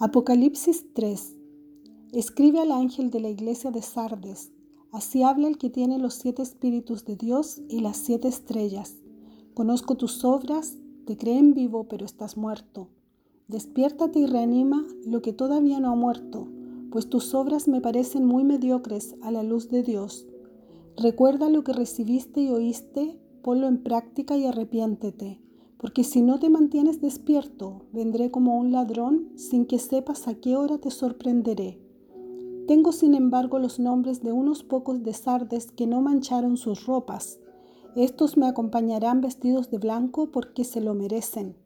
Apocalipsis 3. Escribe al ángel de la iglesia de Sardes. Así habla el que tiene los siete espíritus de Dios y las siete estrellas. Conozco tus obras, te creen vivo, pero estás muerto. Despiértate y reanima lo que todavía no ha muerto, pues tus obras me parecen muy mediocres a la luz de Dios. Recuerda lo que recibiste y oíste, ponlo en práctica y arrepiéntete porque si no te mantienes despierto, vendré como un ladrón sin que sepas a qué hora te sorprenderé. Tengo sin embargo los nombres de unos pocos de Sardes que no mancharon sus ropas. Estos me acompañarán vestidos de blanco porque se lo merecen.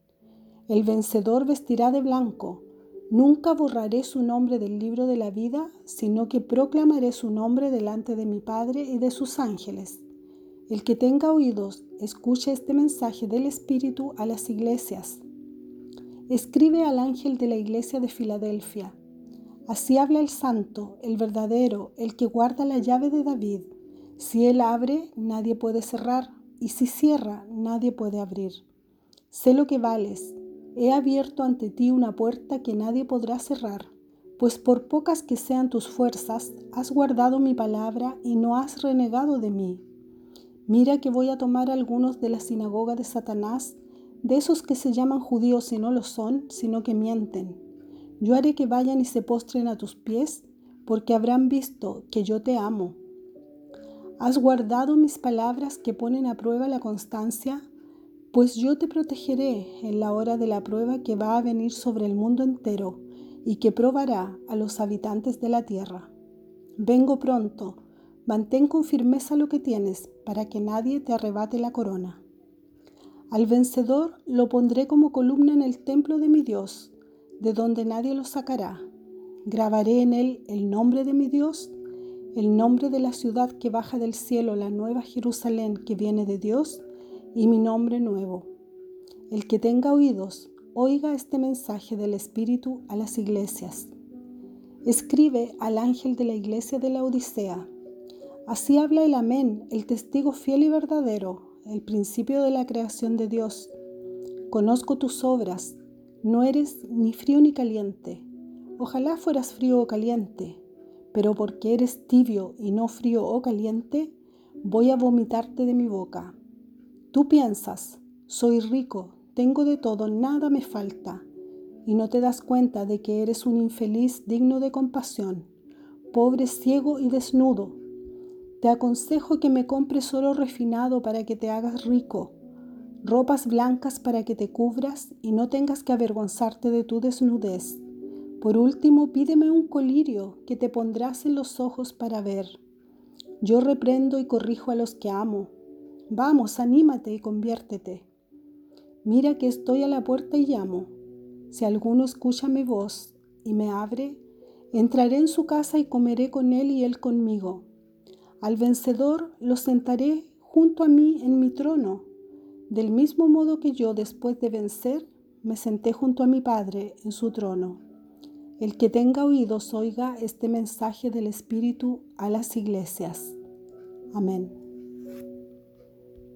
El vencedor vestirá de blanco. Nunca borraré su nombre del libro de la vida, sino que proclamaré su nombre delante de mi Padre y de sus ángeles. El que tenga oídos, escuche este mensaje del Espíritu a las iglesias. Escribe al ángel de la iglesia de Filadelfia. Así habla el santo, el verdadero, el que guarda la llave de David. Si él abre, nadie puede cerrar, y si cierra, nadie puede abrir. Sé lo que vales. He abierto ante ti una puerta que nadie podrá cerrar, pues por pocas que sean tus fuerzas, has guardado mi palabra y no has renegado de mí. Mira que voy a tomar algunos de la sinagoga de Satanás, de esos que se llaman judíos y no lo son, sino que mienten. Yo haré que vayan y se postren a tus pies, porque habrán visto que yo te amo. Has guardado mis palabras que ponen a prueba la constancia, pues yo te protegeré en la hora de la prueba que va a venir sobre el mundo entero y que probará a los habitantes de la tierra. Vengo pronto Mantén con firmeza lo que tienes para que nadie te arrebate la corona. Al vencedor lo pondré como columna en el templo de mi Dios, de donde nadie lo sacará. Grabaré en él el nombre de mi Dios, el nombre de la ciudad que baja del cielo, la nueva Jerusalén que viene de Dios, y mi nombre nuevo. El que tenga oídos, oiga este mensaje del Espíritu a las iglesias. Escribe al ángel de la iglesia de la Odisea Así habla el Amén, el testigo fiel y verdadero, el principio de la creación de Dios. Conozco tus obras, no eres ni frío ni caliente. Ojalá fueras frío o caliente, pero porque eres tibio y no frío o caliente, voy a vomitarte de mi boca. Tú piensas, soy rico, tengo de todo, nada me falta, y no te das cuenta de que eres un infeliz digno de compasión, pobre, ciego y desnudo te aconsejo que me compres oro refinado para que te hagas rico, ropas blancas para que te cubras y no tengas que avergonzarte de tu desnudez. Por último, pídeme un colirio que te pondrás en los ojos para ver. Yo reprendo y corrijo a los que amo. Vamos, anímate y conviértete. Mira que estoy a la puerta y llamo. Si alguno escucha mi voz y me abre, entraré en su casa y comeré con él y él conmigo al vencedor lo sentaré junto a mí en mi trono, del mismo modo que yo después de vencer me senté junto a mi Padre en su trono. El que tenga oídos oiga este mensaje del Espíritu a las iglesias. Amén.